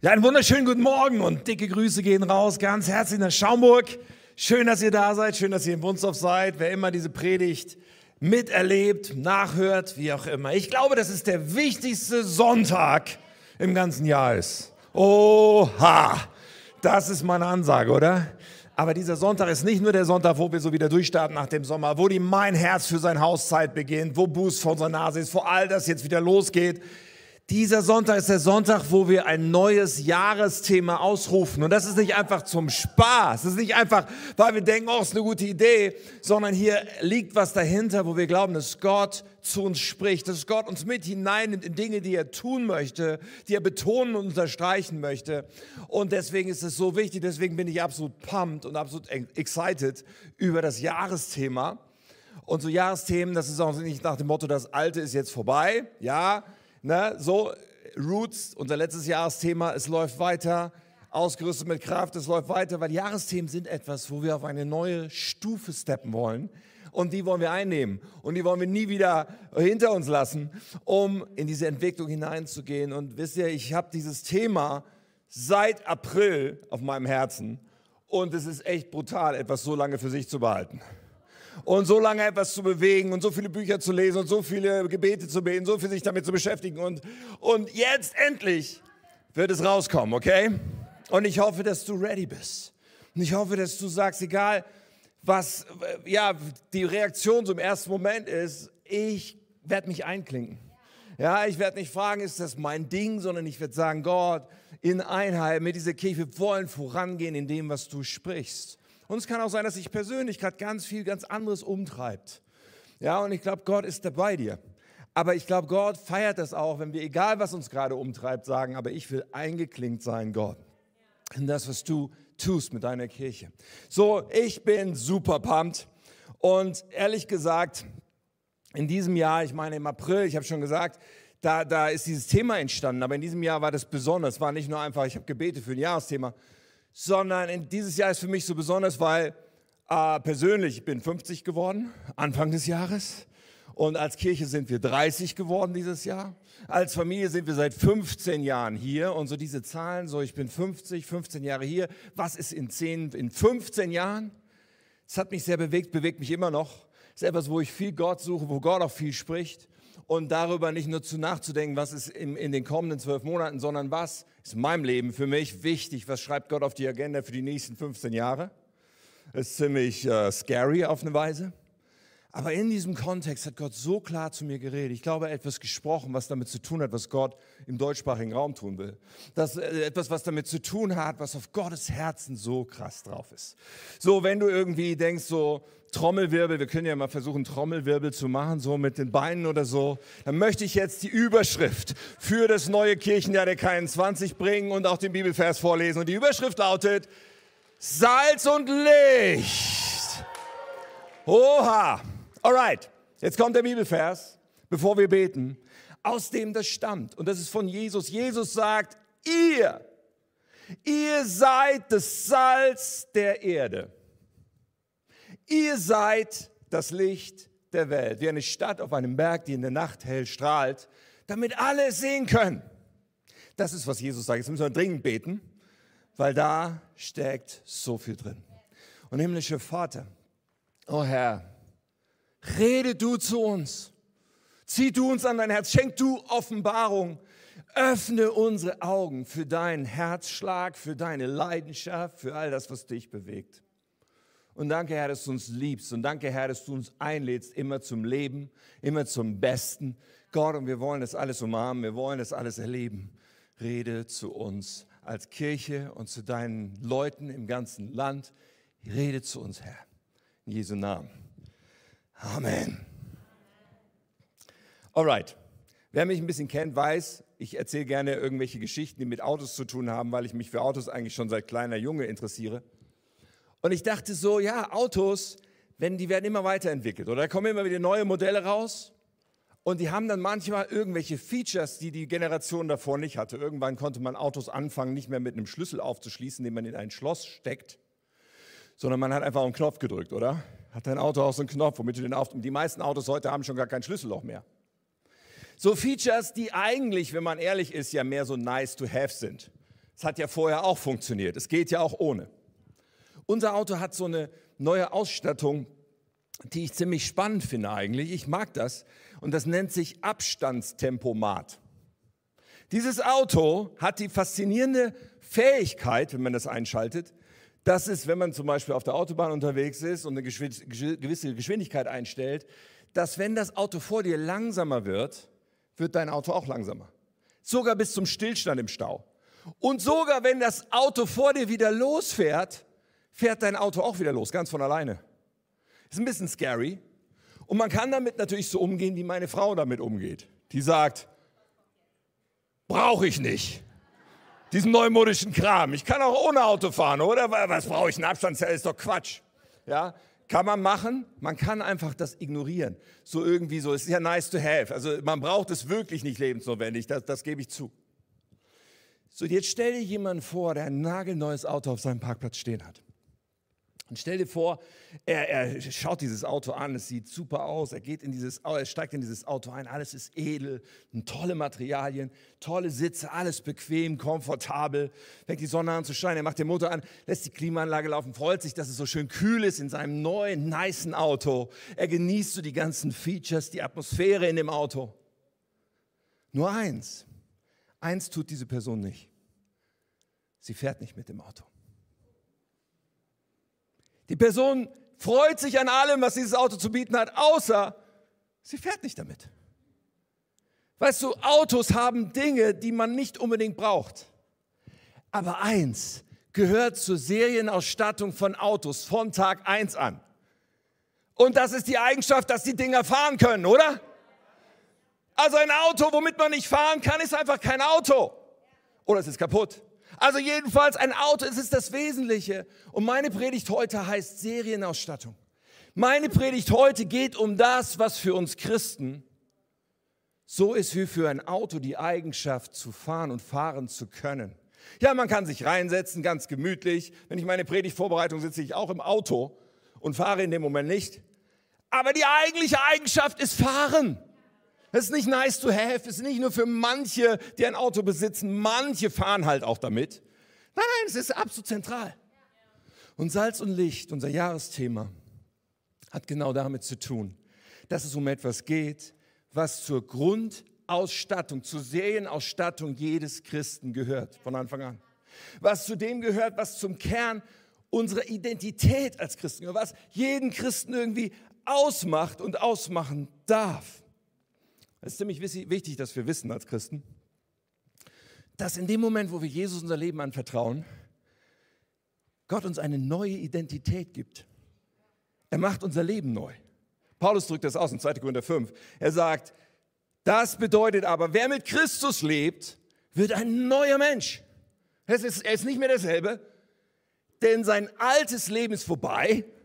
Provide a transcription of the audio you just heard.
Ja, einen wunderschönen guten Morgen und dicke Grüße gehen raus. Ganz herzlich nach Schaumburg. Schön, dass ihr da seid. Schön, dass ihr in Wunsdorf seid. Wer immer diese Predigt miterlebt, nachhört, wie auch immer. Ich glaube, dass es der wichtigste Sonntag im ganzen Jahr ist. Oha! Das ist meine Ansage, oder? Aber dieser Sonntag ist nicht nur der Sonntag, wo wir so wieder durchstarten nach dem Sommer, wo die Mein Herz für sein Hauszeit beginnt, wo Boost vor unserer Nase ist, wo all das jetzt wieder losgeht. Dieser Sonntag ist der Sonntag, wo wir ein neues Jahresthema ausrufen. Und das ist nicht einfach zum Spaß. Das ist nicht einfach, weil wir denken, oh, ist eine gute Idee, sondern hier liegt was dahinter, wo wir glauben, dass Gott zu uns spricht, dass Gott uns mit hineinnimmt in Dinge, die er tun möchte, die er betonen und unterstreichen möchte. Und deswegen ist es so wichtig, deswegen bin ich absolut pumped und absolut excited über das Jahresthema. Und so Jahresthemen, das ist auch nicht nach dem Motto, das Alte ist jetzt vorbei. Ja, Ne? So, Roots, unser letztes Jahresthema, es läuft weiter, ausgerüstet mit Kraft, es läuft weiter, weil Jahresthemen sind etwas, wo wir auf eine neue Stufe steppen wollen. Und die wollen wir einnehmen. Und die wollen wir nie wieder hinter uns lassen, um in diese Entwicklung hineinzugehen. Und wisst ihr, ich habe dieses Thema seit April auf meinem Herzen. Und es ist echt brutal, etwas so lange für sich zu behalten und so lange etwas zu bewegen und so viele Bücher zu lesen und so viele Gebete zu beten, so viel sich damit zu beschäftigen. Und, und jetzt endlich wird es rauskommen, okay? Und ich hoffe, dass du ready bist. Und ich hoffe, dass du sagst, egal was ja, die Reaktion im ersten Moment ist, ich werde mich einklinken. Ja, ich werde nicht fragen, ist das mein Ding, sondern ich werde sagen, Gott, in Einheit mit dieser Kirche, wir wollen vorangehen in dem, was du sprichst. Und es kann auch sein, dass sich persönlich gerade ganz viel, ganz anderes umtreibt. Ja, und ich glaube, Gott ist dabei dir. Aber ich glaube, Gott feiert das auch, wenn wir, egal was uns gerade umtreibt, sagen, aber ich will eingeklinkt sein, Gott. In das, was du tust mit deiner Kirche. So, ich bin super pumped. Und ehrlich gesagt, in diesem Jahr, ich meine im April, ich habe schon gesagt, da, da ist dieses Thema entstanden. Aber in diesem Jahr war das besonders. Es war nicht nur einfach, ich habe Gebete für ein Jahresthema, sondern dieses Jahr ist für mich so besonders, weil äh, persönlich, ich bin 50 geworden, Anfang des Jahres. Und als Kirche sind wir 30 geworden dieses Jahr. Als Familie sind wir seit 15 Jahren hier. Und so diese Zahlen, so ich bin 50, 15 Jahre hier. Was ist in 10, in 15 Jahren? Das hat mich sehr bewegt, bewegt mich immer noch. Das ist etwas, wo ich viel Gott suche, wo Gott auch viel spricht und darüber nicht nur zu nachzudenken, was ist in, in den kommenden zwölf Monaten, sondern was ist in meinem Leben für mich wichtig, was schreibt Gott auf die Agenda für die nächsten 15 Jahre. Das ist ziemlich äh, scary auf eine Weise. Aber in diesem Kontext hat Gott so klar zu mir geredet. Ich glaube, etwas gesprochen, was damit zu tun hat, was Gott im deutschsprachigen Raum tun will. Das äh, etwas, was damit zu tun hat, was auf Gottes Herzen so krass drauf ist. So, wenn du irgendwie denkst, so, Trommelwirbel, wir können ja mal versuchen, Trommelwirbel zu machen, so mit den Beinen oder so, dann möchte ich jetzt die Überschrift für das neue Kirchenjahr der K21 bringen und auch den Bibelvers vorlesen. Und die Überschrift lautet, Salz und Licht. Oha. Alright, jetzt kommt der Bibelvers, bevor wir beten, aus dem das stammt. Und das ist von Jesus. Jesus sagt, ihr, ihr seid das Salz der Erde. Ihr seid das Licht der Welt, wie eine Stadt auf einem Berg, die in der Nacht hell strahlt, damit alle sehen können. Das ist, was Jesus sagt. Jetzt müssen wir dringend beten, weil da steckt so viel drin. Und himmlischer Vater, oh Herr, rede du zu uns. Zieh du uns an dein Herz, schenk du Offenbarung. Öffne unsere Augen für deinen Herzschlag, für deine Leidenschaft, für all das, was dich bewegt. Und danke, Herr, dass du uns liebst. Und danke, Herr, dass du uns einlädst, immer zum Leben, immer zum Besten. Gott, und wir wollen das alles umarmen, wir wollen das alles erleben. Rede zu uns als Kirche und zu deinen Leuten im ganzen Land. Rede zu uns, Herr. In Jesu Namen. Amen. Alright. Wer mich ein bisschen kennt, weiß, ich erzähle gerne irgendwelche Geschichten, die mit Autos zu tun haben, weil ich mich für Autos eigentlich schon seit kleiner Junge interessiere. Und ich dachte so, ja, Autos, wenn die werden immer weiterentwickelt oder da kommen immer wieder neue Modelle raus und die haben dann manchmal irgendwelche Features, die die Generation davor nicht hatte. Irgendwann konnte man Autos anfangen, nicht mehr mit einem Schlüssel aufzuschließen, den man in ein Schloss steckt, sondern man hat einfach einen Knopf gedrückt, oder? Hat dein Auto auch so einen Knopf, womit du den auf. Die meisten Autos heute haben schon gar kein Schlüsselloch mehr. So Features, die eigentlich, wenn man ehrlich ist, ja mehr so nice to have sind. Es hat ja vorher auch funktioniert. Es geht ja auch ohne. Unser Auto hat so eine neue Ausstattung, die ich ziemlich spannend finde eigentlich. Ich mag das. Und das nennt sich Abstandstempomat. Dieses Auto hat die faszinierende Fähigkeit, wenn man das einschaltet, dass es, wenn man zum Beispiel auf der Autobahn unterwegs ist und eine gewisse Geschwindigkeit einstellt, dass wenn das Auto vor dir langsamer wird, wird dein Auto auch langsamer. Sogar bis zum Stillstand im Stau. Und sogar wenn das Auto vor dir wieder losfährt, fährt dein Auto auch wieder los, ganz von alleine. Ist ein bisschen scary. Und man kann damit natürlich so umgehen, wie meine Frau damit umgeht. Die sagt, brauche ich nicht. Diesen neumodischen Kram. Ich kann auch ohne Auto fahren, oder? Was brauche ich einen Abstandszelt? Ist doch Quatsch. Ja, kann man machen. Man kann einfach das ignorieren. So irgendwie so. Es ist ja nice to have. Also man braucht es wirklich nicht lebensnotwendig. Das, das gebe ich zu. So, jetzt stell dir jemanden vor, der ein nagelneues Auto auf seinem Parkplatz stehen hat. Und stell dir vor, er, er, schaut dieses Auto an, es sieht super aus, er, geht in dieses, er steigt in dieses Auto ein, alles ist edel, tolle Materialien, tolle Sitze, alles bequem, komfortabel, fängt die Sonne an zu scheinen, er macht den Motor an, lässt die Klimaanlage laufen, freut sich, dass es so schön kühl ist in seinem neuen, niceen Auto. Er genießt so die ganzen Features, die Atmosphäre in dem Auto. Nur eins, eins tut diese Person nicht. Sie fährt nicht mit dem Auto. Die Person freut sich an allem, was dieses Auto zu bieten hat, außer sie fährt nicht damit. Weißt du, Autos haben Dinge, die man nicht unbedingt braucht. Aber eins gehört zur Serienausstattung von Autos von Tag 1 an. Und das ist die Eigenschaft, dass die Dinger fahren können, oder? Also ein Auto, womit man nicht fahren kann, ist einfach kein Auto. Oder es ist kaputt. Also jedenfalls ein Auto, es ist das Wesentliche. Und meine Predigt heute heißt Serienausstattung. Meine Predigt heute geht um das, was für uns Christen so ist wie für ein Auto die Eigenschaft zu fahren und fahren zu können. Ja, man kann sich reinsetzen, ganz gemütlich. Wenn ich meine Predigt vorbereitung, sitze ich auch im Auto und fahre in dem Moment nicht. Aber die eigentliche Eigenschaft ist fahren. Das ist nicht nice to have, es ist nicht nur für manche, die ein Auto besitzen, manche fahren halt auch damit. Nein, nein, es ist absolut zentral. Und Salz und Licht, unser Jahresthema, hat genau damit zu tun, dass es um etwas geht, was zur Grundausstattung, zur Serienausstattung jedes Christen gehört, von Anfang an. Was zu dem gehört, was zum Kern unserer Identität als Christen gehört, was jeden Christen irgendwie ausmacht und ausmachen darf. Es ist ziemlich wichtig, dass wir wissen als Christen, dass in dem Moment, wo wir Jesus unser Leben anvertrauen, Gott uns eine neue Identität gibt. Er macht unser Leben neu. Paulus drückt das aus in 2. Korinther 5. Er sagt, das bedeutet aber, wer mit Christus lebt, wird ein neuer Mensch. Ist, er ist nicht mehr derselbe, denn sein altes Leben ist vorbei